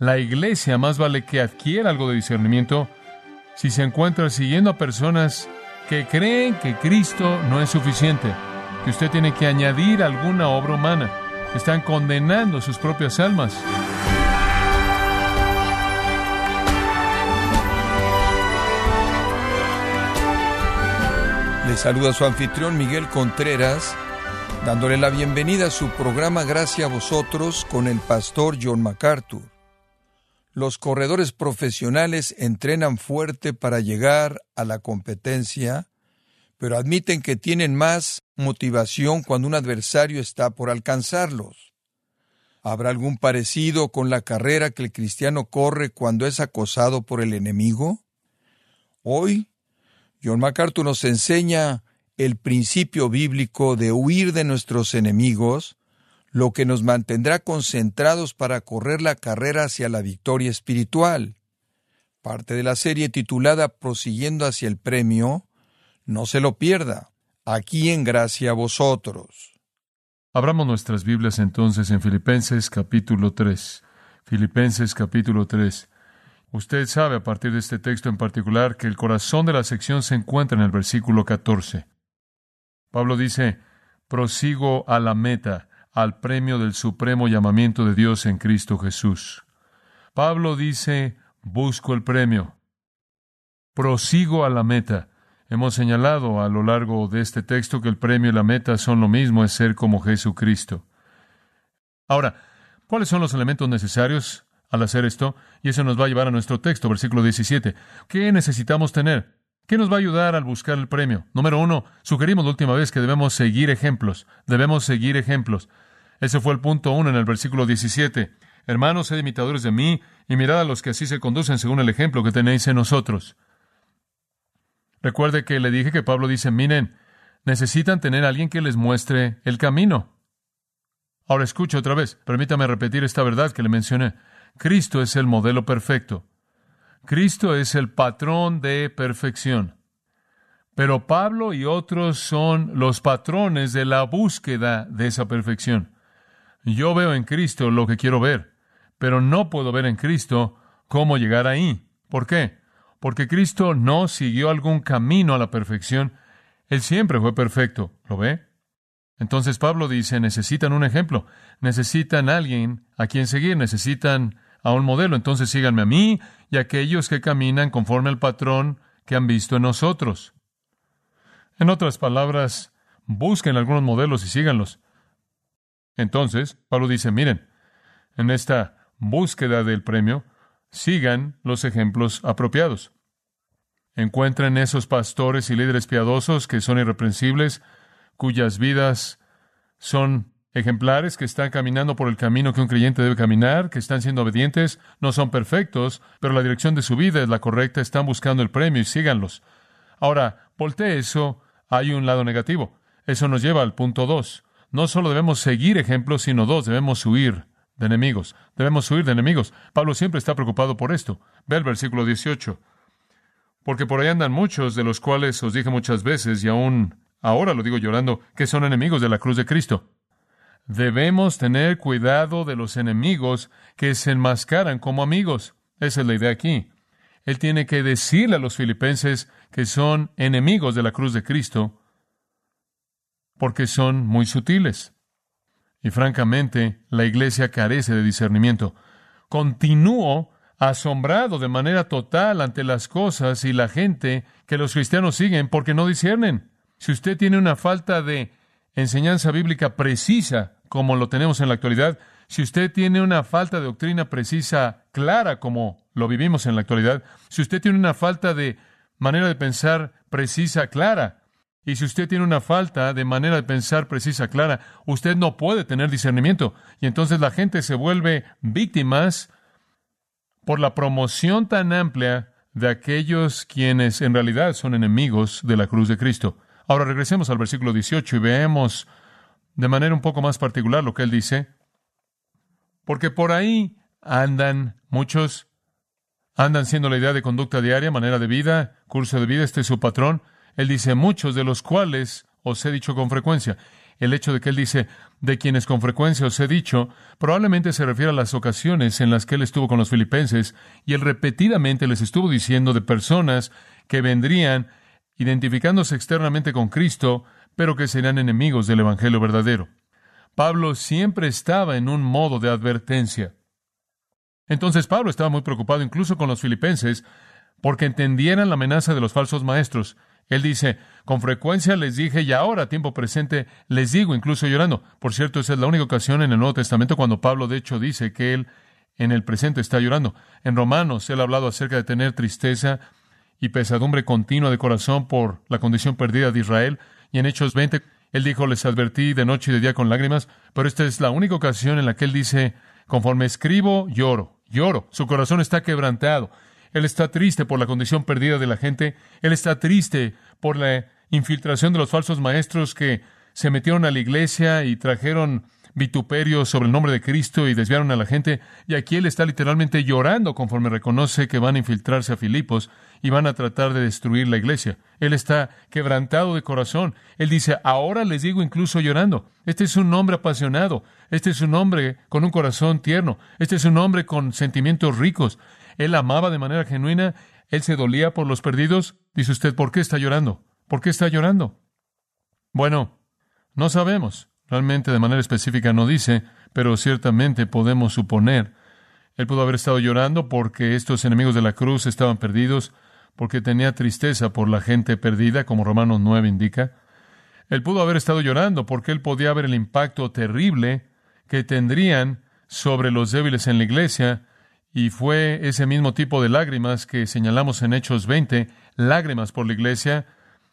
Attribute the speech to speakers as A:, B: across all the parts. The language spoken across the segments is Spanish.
A: La iglesia más vale que adquiera algo de discernimiento si se encuentra siguiendo a personas que creen que Cristo no es suficiente, que usted tiene que añadir alguna obra humana. Están condenando sus propias almas.
B: Le saluda su anfitrión Miguel Contreras, dándole la bienvenida a su programa Gracias a vosotros con el pastor John MacArthur. Los corredores profesionales entrenan fuerte para llegar a la competencia, pero admiten que tienen más motivación cuando un adversario está por alcanzarlos. ¿Habrá algún parecido con la carrera que el cristiano corre cuando es acosado por el enemigo? Hoy John MacArthur nos enseña el principio bíblico de huir de nuestros enemigos, lo que nos mantendrá concentrados para correr la carrera hacia la victoria espiritual. Parte de la serie titulada Prosiguiendo hacia el premio, no se lo pierda, aquí en gracia a vosotros.
A: Abramos nuestras Biblias entonces en Filipenses capítulo 3. Filipenses capítulo 3. Usted sabe a partir de este texto en particular que el corazón de la sección se encuentra en el versículo 14. Pablo dice, prosigo a la meta, al premio del supremo llamamiento de Dios en Cristo Jesús. Pablo dice, busco el premio. Prosigo a la meta. Hemos señalado a lo largo de este texto que el premio y la meta son lo mismo, es ser como Jesucristo. Ahora, ¿cuáles son los elementos necesarios al hacer esto, y eso nos va a llevar a nuestro texto, versículo 17. ¿Qué necesitamos tener? ¿Qué nos va a ayudar al buscar el premio? Número uno, sugerimos la última vez que debemos seguir ejemplos. Debemos seguir ejemplos. Ese fue el punto uno en el versículo 17. Hermanos, sed imitadores de mí y mirad a los que así se conducen según el ejemplo que tenéis en nosotros. Recuerde que le dije que Pablo dice, miren, necesitan tener a alguien que les muestre el camino. Ahora escuche otra vez, permítame repetir esta verdad que le mencioné. Cristo es el modelo perfecto. Cristo es el patrón de perfección. Pero Pablo y otros son los patrones de la búsqueda de esa perfección. Yo veo en Cristo lo que quiero ver, pero no puedo ver en Cristo cómo llegar ahí. ¿Por qué? Porque Cristo no siguió algún camino a la perfección. Él siempre fue perfecto. ¿Lo ve? Entonces Pablo dice, necesitan un ejemplo, necesitan alguien a quien seguir, necesitan a un modelo. Entonces síganme a mí y a aquellos que caminan conforme al patrón que han visto en nosotros. En otras palabras, busquen algunos modelos y síganlos. Entonces, Pablo dice, miren, en esta búsqueda del premio, sigan los ejemplos apropiados. Encuentren esos pastores y líderes piadosos que son irreprensibles, cuyas vidas son ejemplares que están caminando por el camino que un creyente debe caminar, que están siendo obedientes, no son perfectos, pero la dirección de su vida es la correcta, están buscando el premio y síganlos. Ahora, voltee eso, hay un lado negativo. Eso nos lleva al punto dos. No solo debemos seguir ejemplos, sino dos, debemos huir de enemigos. Debemos huir de enemigos. Pablo siempre está preocupado por esto. Ve el versículo 18. Porque por ahí andan muchos, de los cuales os dije muchas veces, y aún ahora lo digo llorando, que son enemigos de la cruz de Cristo. Debemos tener cuidado de los enemigos que se enmascaran como amigos. Esa es la idea aquí. Él tiene que decirle a los filipenses que son enemigos de la cruz de Cristo porque son muy sutiles. Y francamente, la iglesia carece de discernimiento. Continúo asombrado de manera total ante las cosas y la gente que los cristianos siguen porque no disciernen. Si usted tiene una falta de enseñanza bíblica precisa como lo tenemos en la actualidad, si usted tiene una falta de doctrina precisa, clara, como lo vivimos en la actualidad, si usted tiene una falta de manera de pensar precisa, clara, y si usted tiene una falta de manera de pensar precisa, clara, usted no puede tener discernimiento. Y entonces la gente se vuelve víctimas por la promoción tan amplia de aquellos quienes en realidad son enemigos de la cruz de Cristo. Ahora regresemos al versículo 18 y veamos de manera un poco más particular lo que él dice, porque por ahí andan muchos, andan siendo la idea de conducta diaria, manera de vida, curso de vida, este es su patrón. Él dice muchos de los cuales os he dicho con frecuencia. el hecho de que él dice, de quienes con frecuencia os he dicho, probablemente se refiere a las ocasiones en las que él estuvo con los filipenses y él repetidamente les estuvo diciendo de personas que vendrían identificándose externamente con Cristo, pero que serían enemigos del Evangelio verdadero. Pablo siempre estaba en un modo de advertencia. Entonces Pablo estaba muy preocupado incluso con los filipenses porque entendieran la amenaza de los falsos maestros. Él dice, con frecuencia les dije y ahora, tiempo presente, les digo, incluso llorando. Por cierto, esa es la única ocasión en el Nuevo Testamento cuando Pablo, de hecho, dice que él en el presente está llorando. En Romanos, él ha hablado acerca de tener tristeza y pesadumbre continua de corazón por la condición perdida de Israel. Y en Hechos 20, él dijo, les advertí de noche y de día con lágrimas, pero esta es la única ocasión en la que él dice, conforme escribo, lloro, lloro. Su corazón está quebrantado. Él está triste por la condición perdida de la gente. Él está triste por la infiltración de los falsos maestros que se metieron a la iglesia y trajeron vituperio sobre el nombre de Cristo y desviaron a la gente. Y aquí él está literalmente llorando conforme reconoce que van a infiltrarse a Filipos y van a tratar de destruir la iglesia. Él está quebrantado de corazón. Él dice, ahora les digo incluso llorando. Este es un hombre apasionado. Este es un hombre con un corazón tierno. Este es un hombre con sentimientos ricos. Él amaba de manera genuina. Él se dolía por los perdidos. Dice usted, ¿por qué está llorando? ¿Por qué está llorando? Bueno, no sabemos. Realmente de manera específica no dice, pero ciertamente podemos suponer. Él pudo haber estado llorando porque estos enemigos de la cruz estaban perdidos, porque tenía tristeza por la gente perdida, como Romanos 9 indica. Él pudo haber estado llorando porque él podía ver el impacto terrible que tendrían sobre los débiles en la iglesia, y fue ese mismo tipo de lágrimas que señalamos en Hechos 20, lágrimas por la iglesia,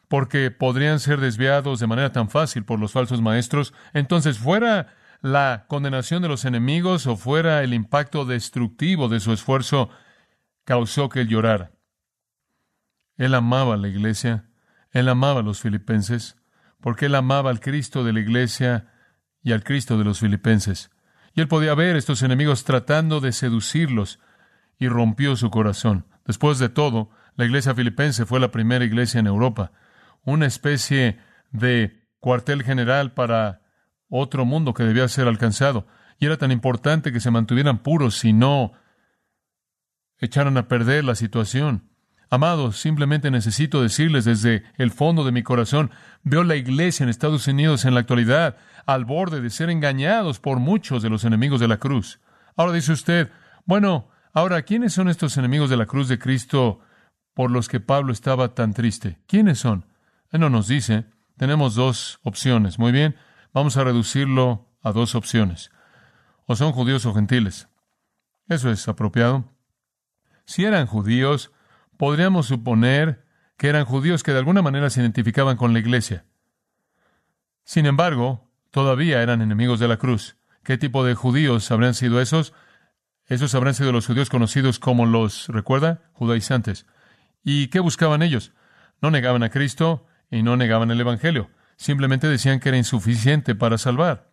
A: porque podrían ser desviados de manera tan fácil por los falsos maestros. Entonces, fuera la condenación de los enemigos o fuera el impacto destructivo de su esfuerzo, causó que él llorara. Él amaba la iglesia, él amaba a los filipenses, porque él amaba al Cristo de la iglesia y al Cristo de los filipenses. Y él podía ver estos enemigos tratando de seducirlos y rompió su corazón. Después de todo, la iglesia filipense fue la primera iglesia en Europa una especie de cuartel general para otro mundo que debía ser alcanzado. Y era tan importante que se mantuvieran puros y no echaran a perder la situación. Amados, simplemente necesito decirles desde el fondo de mi corazón, veo la iglesia en Estados Unidos en la actualidad al borde de ser engañados por muchos de los enemigos de la cruz. Ahora dice usted, bueno, ahora, ¿quiénes son estos enemigos de la cruz de Cristo por los que Pablo estaba tan triste? ¿Quiénes son? Él no nos dice. Tenemos dos opciones. Muy bien, vamos a reducirlo a dos opciones. O son judíos o gentiles. Eso es apropiado. Si eran judíos, podríamos suponer que eran judíos que de alguna manera se identificaban con la iglesia. Sin embargo, todavía eran enemigos de la cruz. ¿Qué tipo de judíos habrían sido esos? Esos habrían sido los judíos conocidos como los, ¿recuerda? Judaizantes. ¿Y qué buscaban ellos? No negaban a Cristo, y no negaban el Evangelio. Simplemente decían que era insuficiente para salvar.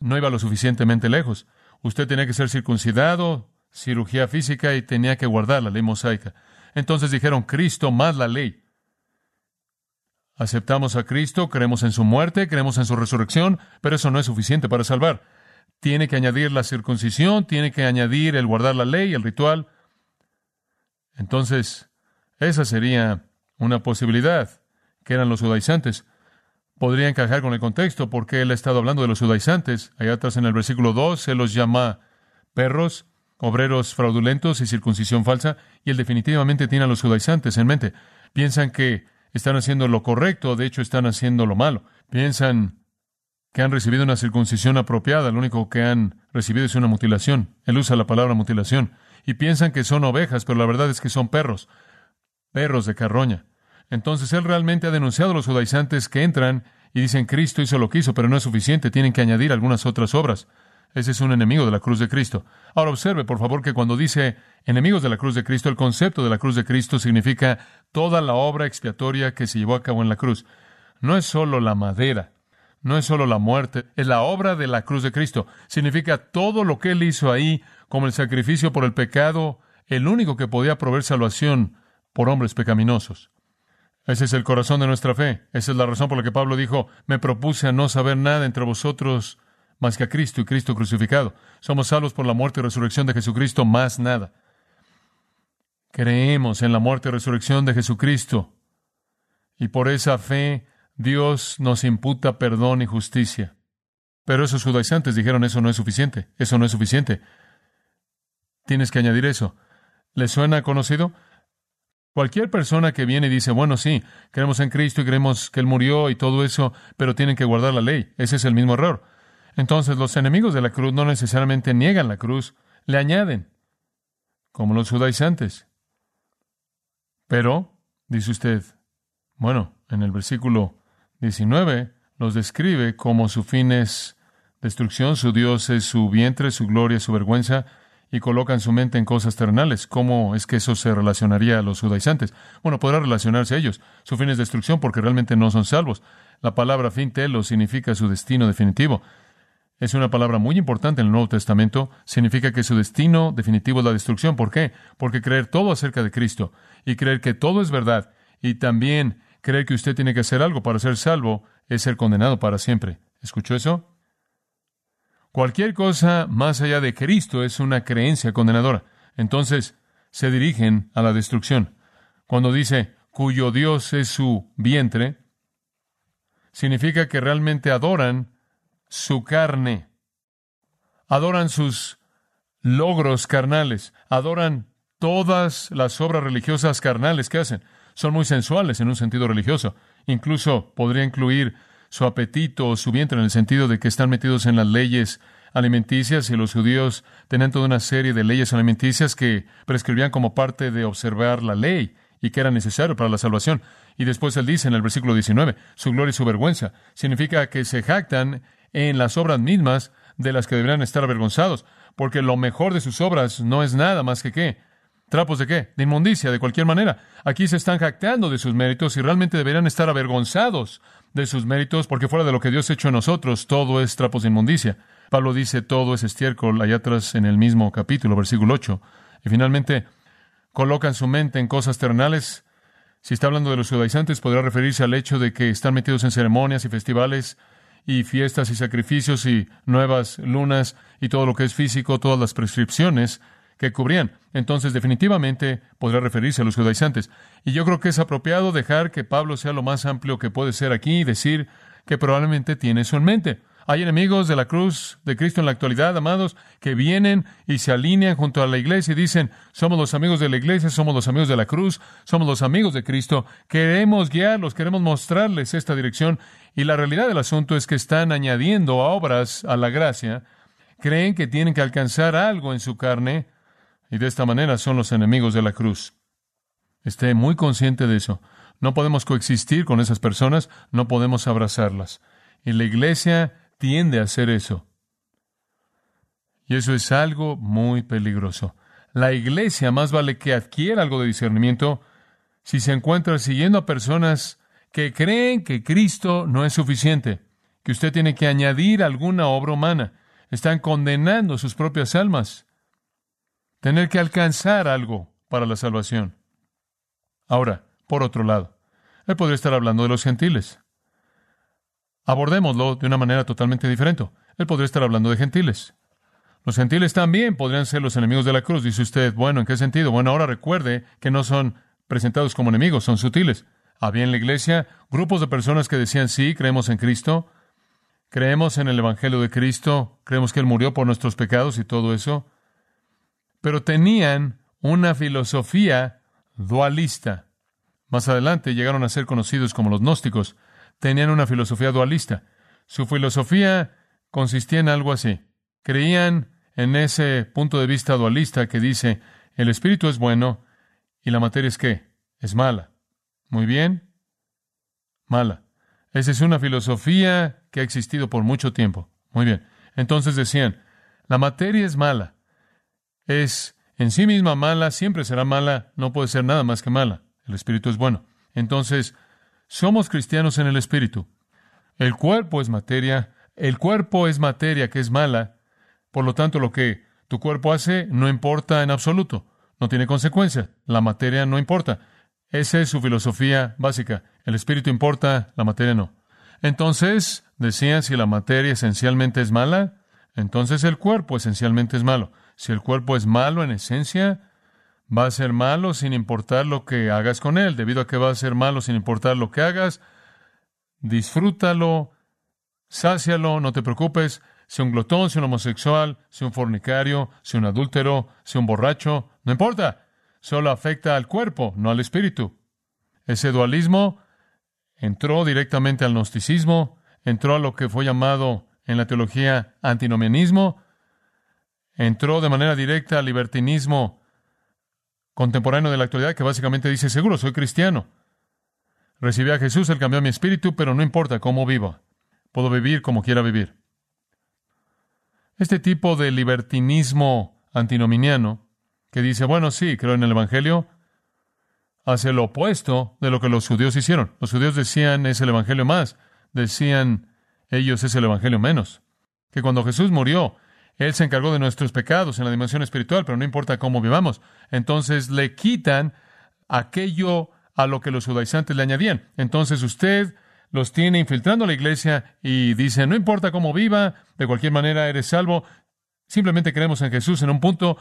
A: No iba lo suficientemente lejos. Usted tenía que ser circuncidado, cirugía física y tenía que guardar la ley mosaica. Entonces dijeron, Cristo más la ley. Aceptamos a Cristo, creemos en su muerte, creemos en su resurrección, pero eso no es suficiente para salvar. Tiene que añadir la circuncisión, tiene que añadir el guardar la ley, el ritual. Entonces, esa sería una posibilidad que eran los judaizantes. Podría encajar con el contexto porque él ha estado hablando de los judaizantes. Allá atrás en el versículo 2, él los llama perros, obreros fraudulentos y circuncisión falsa, y él definitivamente tiene a los judaizantes en mente. Piensan que están haciendo lo correcto, de hecho están haciendo lo malo. Piensan que han recibido una circuncisión apropiada, lo único que han recibido es una mutilación. Él usa la palabra mutilación. Y piensan que son ovejas, pero la verdad es que son perros, perros de carroña. Entonces él realmente ha denunciado a los judaizantes que entran y dicen Cristo hizo lo que hizo, pero no es suficiente, tienen que añadir algunas otras obras. Ese es un enemigo de la cruz de Cristo. Ahora observe, por favor, que cuando dice enemigos de la cruz de Cristo, el concepto de la cruz de Cristo significa toda la obra expiatoria que se llevó a cabo en la cruz. No es solo la madera, no es solo la muerte, es la obra de la cruz de Cristo. Significa todo lo que Él hizo ahí como el sacrificio por el pecado, el único que podía proveer salvación por hombres pecaminosos. Ese es el corazón de nuestra fe. Esa es la razón por la que Pablo dijo, me propuse a no saber nada entre vosotros más que a Cristo y Cristo crucificado. Somos salvos por la muerte y resurrección de Jesucristo, más nada. Creemos en la muerte y resurrección de Jesucristo. Y por esa fe Dios nos imputa perdón y justicia. Pero esos judaizantes dijeron eso no es suficiente, eso no es suficiente. Tienes que añadir eso. ¿Le suena conocido? Cualquier persona que viene y dice, bueno, sí, creemos en Cristo y creemos que Él murió y todo eso, pero tienen que guardar la ley. Ese es el mismo error. Entonces los enemigos de la cruz no necesariamente niegan la cruz, le añaden, como los judaizantes. Pero, dice usted, bueno, en el versículo 19 los describe como su fin es destrucción, su Dios es su vientre, su gloria, su vergüenza, y colocan su mente en cosas terrenales. ¿Cómo es que eso se relacionaría a los judaizantes? Bueno, podrá relacionarse a ellos. Su fin es destrucción porque realmente no son salvos. La palabra fin telo significa su destino definitivo. Es una palabra muy importante en el Nuevo Testamento. Significa que su destino definitivo es la destrucción. ¿Por qué? Porque creer todo acerca de Cristo y creer que todo es verdad y también creer que usted tiene que hacer algo para ser salvo es ser condenado para siempre. ¿Escuchó eso? Cualquier cosa más allá de Cristo es una creencia condenadora. Entonces, se dirigen a la destrucción. Cuando dice, cuyo Dios es su vientre, significa que realmente adoran su carne, adoran sus logros carnales, adoran todas las obras religiosas carnales que hacen. Son muy sensuales en un sentido religioso. Incluso podría incluir su apetito o su vientre en el sentido de que están metidos en las leyes alimenticias y los judíos tenían toda una serie de leyes alimenticias que prescribían como parte de observar la ley y que era necesario para la salvación. Y después él dice en el versículo 19, su gloria y su vergüenza. Significa que se jactan en las obras mismas de las que deberían estar avergonzados, porque lo mejor de sus obras no es nada más que qué. ¿Trapos de qué? De inmundicia, de cualquier manera. Aquí se están jactando de sus méritos y realmente deberían estar avergonzados de sus méritos, porque fuera de lo que Dios ha hecho en nosotros, todo es trapos de inmundicia. Pablo dice todo es estiércol allá atrás en el mismo capítulo, versículo 8. Y finalmente, colocan su mente en cosas terrenales. Si está hablando de los judaizantes, podrá referirse al hecho de que están metidos en ceremonias y festivales y fiestas y sacrificios y nuevas lunas y todo lo que es físico, todas las prescripciones que cubrían. Entonces, definitivamente podrá referirse a los judaizantes. Y yo creo que es apropiado dejar que Pablo sea lo más amplio que puede ser aquí y decir que probablemente tiene eso en mente. Hay enemigos de la cruz de Cristo en la actualidad, amados, que vienen y se alinean junto a la iglesia y dicen, somos los amigos de la iglesia, somos los amigos de la cruz, somos los amigos de Cristo, queremos guiarlos, queremos mostrarles esta dirección y la realidad del asunto es que están añadiendo obras a la gracia, creen que tienen que alcanzar algo en su carne y de esta manera son los enemigos de la cruz. Esté muy consciente de eso. No podemos coexistir con esas personas, no podemos abrazarlas. Y la iglesia tiende a hacer eso. Y eso es algo muy peligroso. La iglesia más vale que adquiera algo de discernimiento si se encuentra siguiendo a personas que creen que Cristo no es suficiente, que usted tiene que añadir alguna obra humana. Están condenando sus propias almas. Tener que alcanzar algo para la salvación. Ahora, por otro lado, él podría estar hablando de los gentiles. Abordémoslo de una manera totalmente diferente. Él podría estar hablando de gentiles. Los gentiles también podrían ser los enemigos de la cruz. Dice usted, bueno, ¿en qué sentido? Bueno, ahora recuerde que no son presentados como enemigos, son sutiles. Había en la iglesia grupos de personas que decían, sí, creemos en Cristo, creemos en el Evangelio de Cristo, creemos que Él murió por nuestros pecados y todo eso, pero tenían una filosofía dualista. Más adelante llegaron a ser conocidos como los gnósticos tenían una filosofía dualista. Su filosofía consistía en algo así. Creían en ese punto de vista dualista que dice, el espíritu es bueno y la materia es qué? Es mala. Muy bien. Mala. Esa es una filosofía que ha existido por mucho tiempo. Muy bien. Entonces decían, la materia es mala. Es en sí misma mala, siempre será mala, no puede ser nada más que mala. El espíritu es bueno. Entonces, somos cristianos en el Espíritu. El cuerpo es materia, el cuerpo es materia que es mala, por lo tanto lo que tu cuerpo hace no importa en absoluto, no tiene consecuencia, la materia no importa. Esa es su filosofía básica. El espíritu importa, la materia no. Entonces, decían, si la materia esencialmente es mala, entonces el cuerpo esencialmente es malo. Si el cuerpo es malo en esencia, va a ser malo sin importar lo que hagas con él. Debido a que va a ser malo sin importar lo que hagas, disfrútalo, sácialo, no te preocupes. Sea un glotón, sea un homosexual, sea un fornicario, sea un adúltero, sea un borracho, no importa. Solo afecta al cuerpo, no al espíritu. Ese dualismo entró directamente al gnosticismo, entró a lo que fue llamado en la teología antinomianismo, entró de manera directa al libertinismo contemporáneo de la actualidad que básicamente dice, seguro, soy cristiano. Recibí a Jesús, Él cambió mi espíritu, pero no importa cómo vivo. Puedo vivir como quiera vivir. Este tipo de libertinismo antinominiano, que dice, bueno, sí, creo en el Evangelio, hace lo opuesto de lo que los judíos hicieron. Los judíos decían, es el Evangelio más. Decían, ellos es el Evangelio menos. Que cuando Jesús murió, Él se encargó de nuestros pecados en la dimensión espiritual, pero no importa cómo vivamos. Entonces le quitan aquello a lo que los judaizantes le añadían. Entonces usted los tiene infiltrando a la iglesia y dice, no importa cómo viva, de cualquier manera eres salvo, simplemente creemos en Jesús en un punto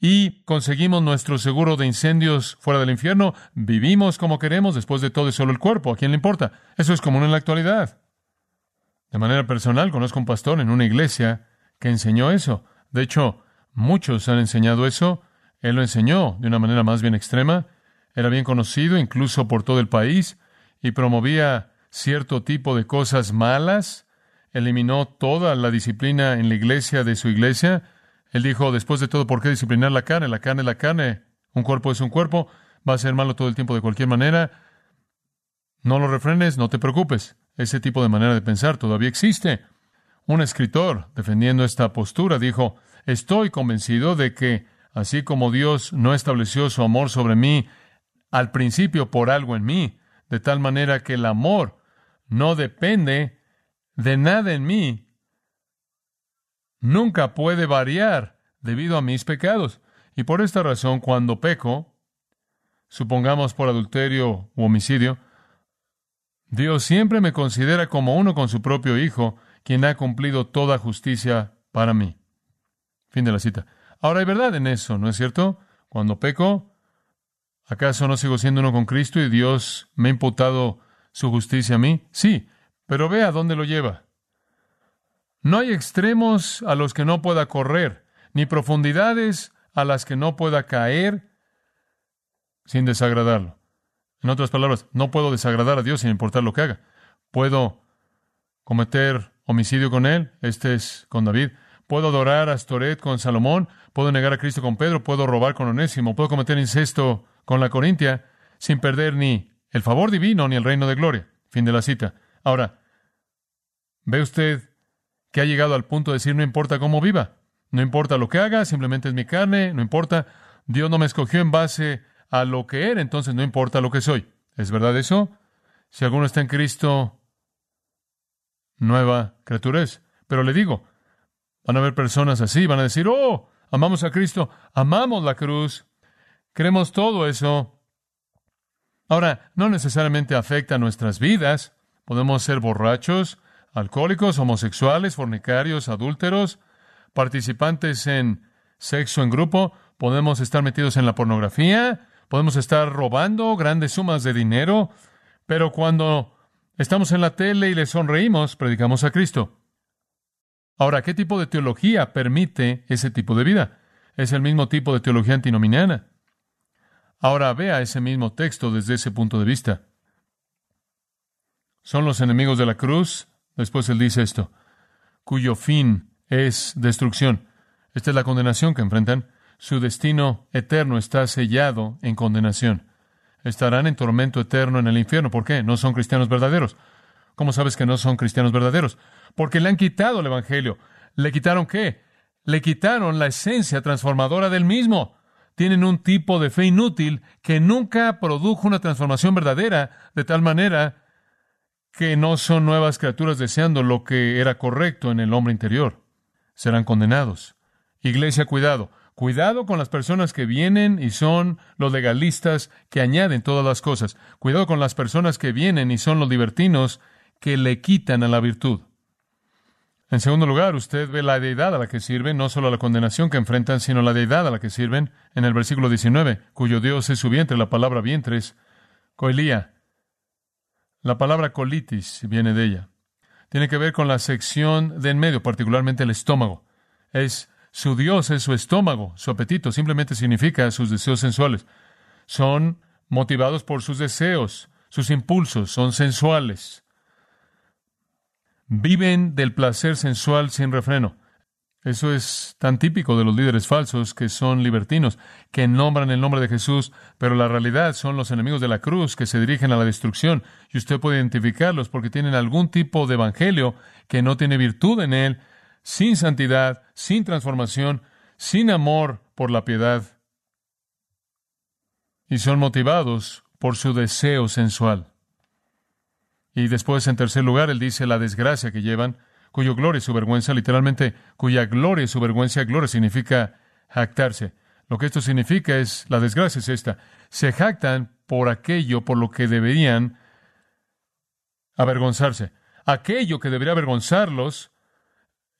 A: y conseguimos nuestro seguro de incendios fuera del infierno, vivimos como queremos, después de todo es solo el cuerpo, ¿a quién le importa? Eso es común en la actualidad. De manera personal, conozco un pastor en una iglesia que enseñó eso. De hecho, muchos han enseñado eso. Él lo enseñó de una manera más bien extrema. Era bien conocido incluso por todo el país y promovía cierto tipo de cosas malas. Eliminó toda la disciplina en la iglesia de su iglesia. Él dijo, después de todo, ¿por qué disciplinar la carne? La carne es la carne. Un cuerpo es un cuerpo. Va a ser malo todo el tiempo de cualquier manera. No lo refrenes, no te preocupes. Ese tipo de manera de pensar todavía existe. Un escritor, defendiendo esta postura, dijo, estoy convencido de que, así como Dios no estableció su amor sobre mí al principio por algo en mí, de tal manera que el amor no depende de nada en mí, nunca puede variar debido a mis pecados. Y por esta razón, cuando peco, supongamos por adulterio u homicidio, Dios siempre me considera como uno con su propio Hijo, quien ha cumplido toda justicia para mí. Fin de la cita. Ahora hay verdad en eso, ¿no es cierto? Cuando peco, ¿acaso no sigo siendo uno con Cristo y Dios me ha imputado su justicia a mí? Sí, pero vea dónde lo lleva. No hay extremos a los que no pueda correr, ni profundidades a las que no pueda caer sin desagradarlo. En otras palabras, no puedo desagradar a Dios sin importar lo que haga. Puedo cometer homicidio con él, este es con David. Puedo adorar a Astoret con Salomón, puedo negar a Cristo con Pedro, puedo robar con Onésimo, puedo cometer incesto con la Corintia sin perder ni el favor divino ni el reino de gloria. Fin de la cita. Ahora, ¿ve usted que ha llegado al punto de decir no importa cómo viva? No importa lo que haga, simplemente es mi carne, no importa. Dios no me escogió en base a lo que era, entonces no importa lo que soy. ¿Es verdad eso? Si alguno está en Cristo, nueva criatura es. Pero le digo, van a haber personas así, van a decir, oh, amamos a Cristo, amamos la cruz, queremos todo eso. Ahora, no necesariamente afecta a nuestras vidas. Podemos ser borrachos, alcohólicos, homosexuales, fornicarios, adúlteros, participantes en sexo en grupo, podemos estar metidos en la pornografía, Podemos estar robando grandes sumas de dinero, pero cuando estamos en la tele y le sonreímos, predicamos a Cristo. Ahora, ¿qué tipo de teología permite ese tipo de vida? Es el mismo tipo de teología antinominiana. Ahora vea ese mismo texto desde ese punto de vista. Son los enemigos de la cruz, después él dice esto, cuyo fin es destrucción. Esta es la condenación que enfrentan. Su destino eterno está sellado en condenación. Estarán en tormento eterno en el infierno. ¿Por qué? No son cristianos verdaderos. ¿Cómo sabes que no son cristianos verdaderos? Porque le han quitado el Evangelio. ¿Le quitaron qué? Le quitaron la esencia transformadora del mismo. Tienen un tipo de fe inútil que nunca produjo una transformación verdadera, de tal manera que no son nuevas criaturas deseando lo que era correcto en el hombre interior. Serán condenados. Iglesia, cuidado. Cuidado con las personas que vienen y son los legalistas que añaden todas las cosas. Cuidado con las personas que vienen y son los libertinos que le quitan a la virtud. En segundo lugar, usted ve la deidad a la que sirven, no solo la condenación que enfrentan, sino la deidad a la que sirven en el versículo 19, cuyo Dios es su vientre, la palabra vientre es coelía. La palabra colitis viene de ella. Tiene que ver con la sección de en medio, particularmente el estómago. Es su Dios es su estómago, su apetito, simplemente significa sus deseos sensuales. Son motivados por sus deseos, sus impulsos, son sensuales. Viven del placer sensual sin refreno. Eso es tan típico de los líderes falsos que son libertinos, que nombran el nombre de Jesús, pero la realidad son los enemigos de la cruz que se dirigen a la destrucción, y usted puede identificarlos porque tienen algún tipo de evangelio que no tiene virtud en él, sin santidad, sin transformación, sin amor por la piedad, y son motivados por su deseo sensual. Y después, en tercer lugar, él dice la desgracia que llevan, cuyo gloria y su vergüenza, literalmente, cuya gloria y su vergüenza, gloria significa jactarse. Lo que esto significa es, la desgracia es esta, se jactan por aquello por lo que deberían avergonzarse. Aquello que debería avergonzarlos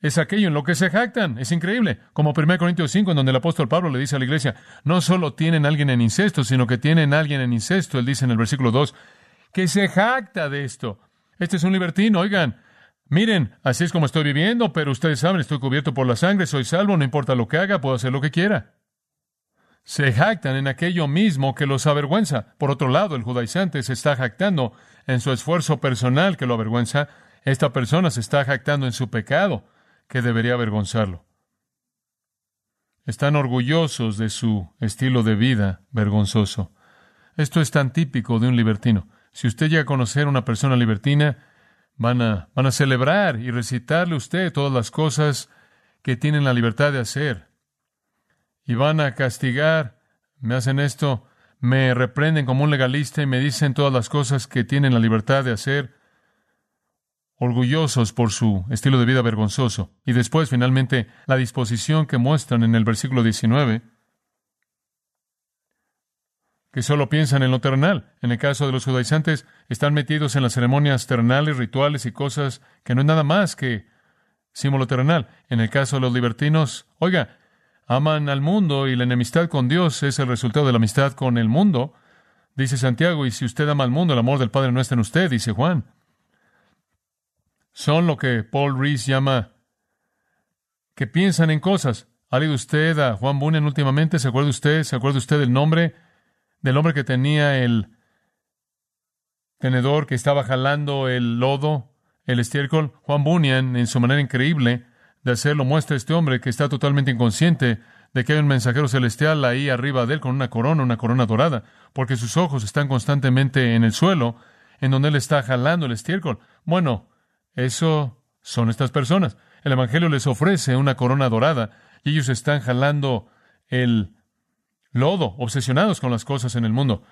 A: es aquello en lo que se jactan. Es increíble. Como 1 Corintios 5, en donde el apóstol Pablo le dice a la iglesia, no solo tienen a alguien en incesto, sino que tienen a alguien en incesto. Él dice en el versículo 2, que se jacta de esto. Este es un libertino, oigan. Miren, así es como estoy viviendo, pero ustedes saben, estoy cubierto por la sangre, soy salvo, no importa lo que haga, puedo hacer lo que quiera. Se jactan en aquello mismo que los avergüenza. Por otro lado, el judaizante se está jactando en su esfuerzo personal que lo avergüenza. Esta persona se está jactando en su pecado que debería avergonzarlo. Están orgullosos de su estilo de vida vergonzoso. Esto es tan típico de un libertino. Si usted llega a conocer a una persona libertina, van a, van a celebrar y recitarle a usted todas las cosas que tienen la libertad de hacer. Y van a castigar, me hacen esto, me reprenden como un legalista y me dicen todas las cosas que tienen la libertad de hacer, orgullosos por su estilo de vida vergonzoso. Y después, finalmente, la disposición que muestran en el versículo 19 que solo piensan en lo terrenal. En el caso de los judaizantes, están metidos en las ceremonias terrenales, rituales y cosas que no es nada más que símbolo terrenal. En el caso de los libertinos, oiga, aman al mundo y la enemistad con Dios es el resultado de la amistad con el mundo. Dice Santiago, y si usted ama al mundo, el amor del Padre no está en usted, dice Juan. Son lo que Paul Reese llama que piensan en cosas. ¿Ha leído usted a Juan Bunyan últimamente? ¿Se acuerda usted? ¿Se acuerda usted del nombre? del hombre que tenía el tenedor que estaba jalando el lodo, el estiércol. Juan Bunyan, en su manera increíble de hacerlo, muestra a este hombre que está totalmente inconsciente de que hay un mensajero celestial ahí arriba de él con una corona, una corona dorada, porque sus ojos están constantemente en el suelo, en donde él está jalando el estiércol. Bueno, eso son estas personas. El Evangelio les ofrece una corona dorada y ellos están jalando el lodo, obsesionados con las cosas en el mundo,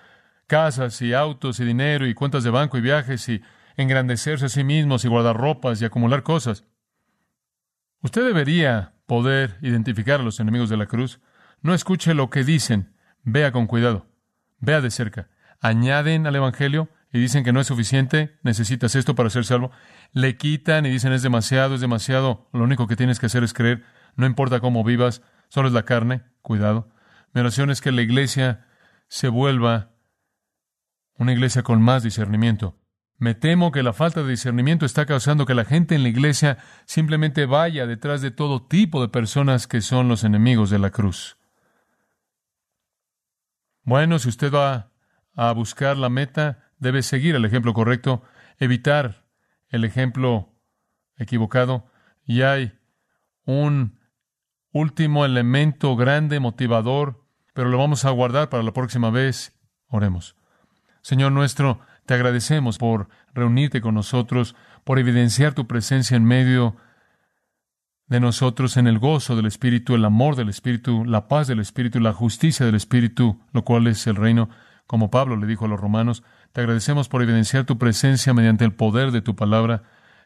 A: casas y autos y dinero y cuentas de banco y viajes y engrandecerse a sí mismos y guardar ropas y acumular cosas. Usted debería poder identificar a los enemigos de la cruz. No escuche lo que dicen, vea con cuidado, vea de cerca. Añaden al Evangelio y dicen que no es suficiente, necesitas esto para ser salvo. Le quitan y dicen es demasiado, es demasiado. Lo único que tienes que hacer es creer, no importa cómo vivas, solo es la carne, cuidado. Mi oración es que la iglesia se vuelva una iglesia con más discernimiento. Me temo que la falta de discernimiento está causando que la gente en la iglesia simplemente vaya detrás de todo tipo de personas que son los enemigos de la cruz. Bueno, si usted va a buscar la meta, debe seguir el ejemplo correcto, evitar el ejemplo equivocado. Y hay un último elemento grande, motivador, pero lo vamos a guardar para la próxima vez. Oremos. Señor nuestro, te agradecemos por reunirte con nosotros, por evidenciar tu presencia en medio de nosotros en el gozo del Espíritu, el amor del Espíritu, la paz del Espíritu, la justicia del Espíritu, lo cual es el reino, como Pablo le dijo a los romanos. Te agradecemos por evidenciar tu presencia mediante el poder de tu palabra.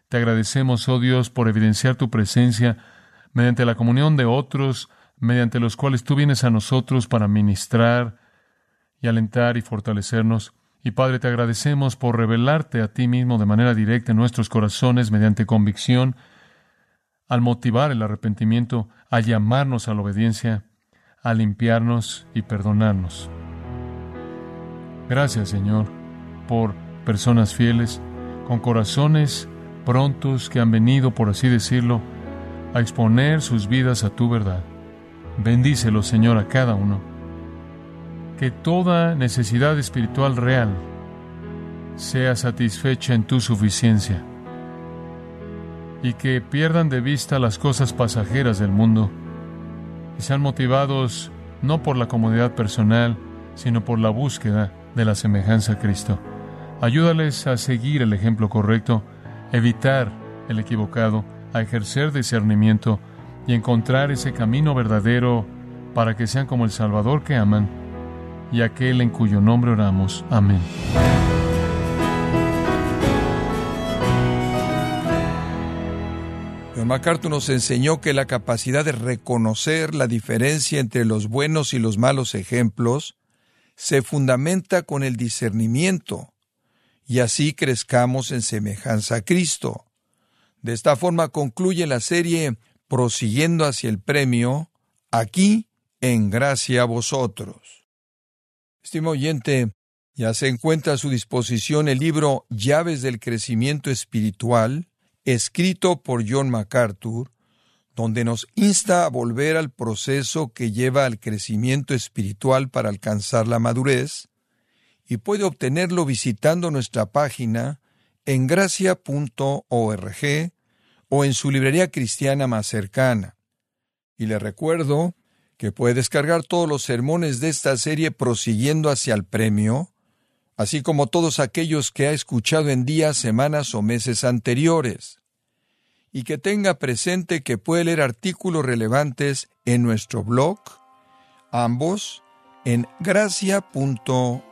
A: Te agradecemos, oh Dios, por evidenciar tu presencia mediante la comunión de otros, mediante los cuales tú vienes a nosotros para ministrar y alentar y fortalecernos. Y Padre, te agradecemos por revelarte a ti mismo de manera directa en nuestros corazones mediante convicción, al motivar el arrepentimiento, a llamarnos a la obediencia, a limpiarnos y perdonarnos. Gracias, Señor, por personas fieles, con corazones prontos que han venido, por así decirlo, a exponer sus vidas a tu verdad. Bendícelo, Señor, a cada uno. Que toda necesidad espiritual real sea satisfecha en tu suficiencia y que pierdan de vista las cosas pasajeras del mundo y sean motivados no por la comodidad personal, sino por la búsqueda de la semejanza a Cristo. Ayúdales a seguir el ejemplo correcto, evitar el equivocado, a ejercer discernimiento y encontrar ese camino verdadero para que sean como el Salvador que aman y aquel en cuyo nombre oramos. Amén.
B: John MacArthur nos enseñó que la capacidad de reconocer la diferencia entre los buenos y los malos ejemplos se fundamenta con el discernimiento, y así crezcamos en semejanza a Cristo. De esta forma concluye la serie prosiguiendo hacia el premio, aquí en gracia a vosotros. Estimado oyente, ya se encuentra a su disposición el libro Llaves del Crecimiento Espiritual, escrito por John MacArthur, donde nos insta a volver al proceso que lleva al crecimiento espiritual para alcanzar la madurez, y puede obtenerlo visitando nuestra página en gracia.org o en su librería cristiana más cercana. Y le recuerdo que puede descargar todos los sermones de esta serie prosiguiendo hacia el premio, así como todos aquellos que ha escuchado en días, semanas o meses anteriores. Y que tenga presente que puede leer artículos relevantes en nuestro blog, ambos en gracia.org.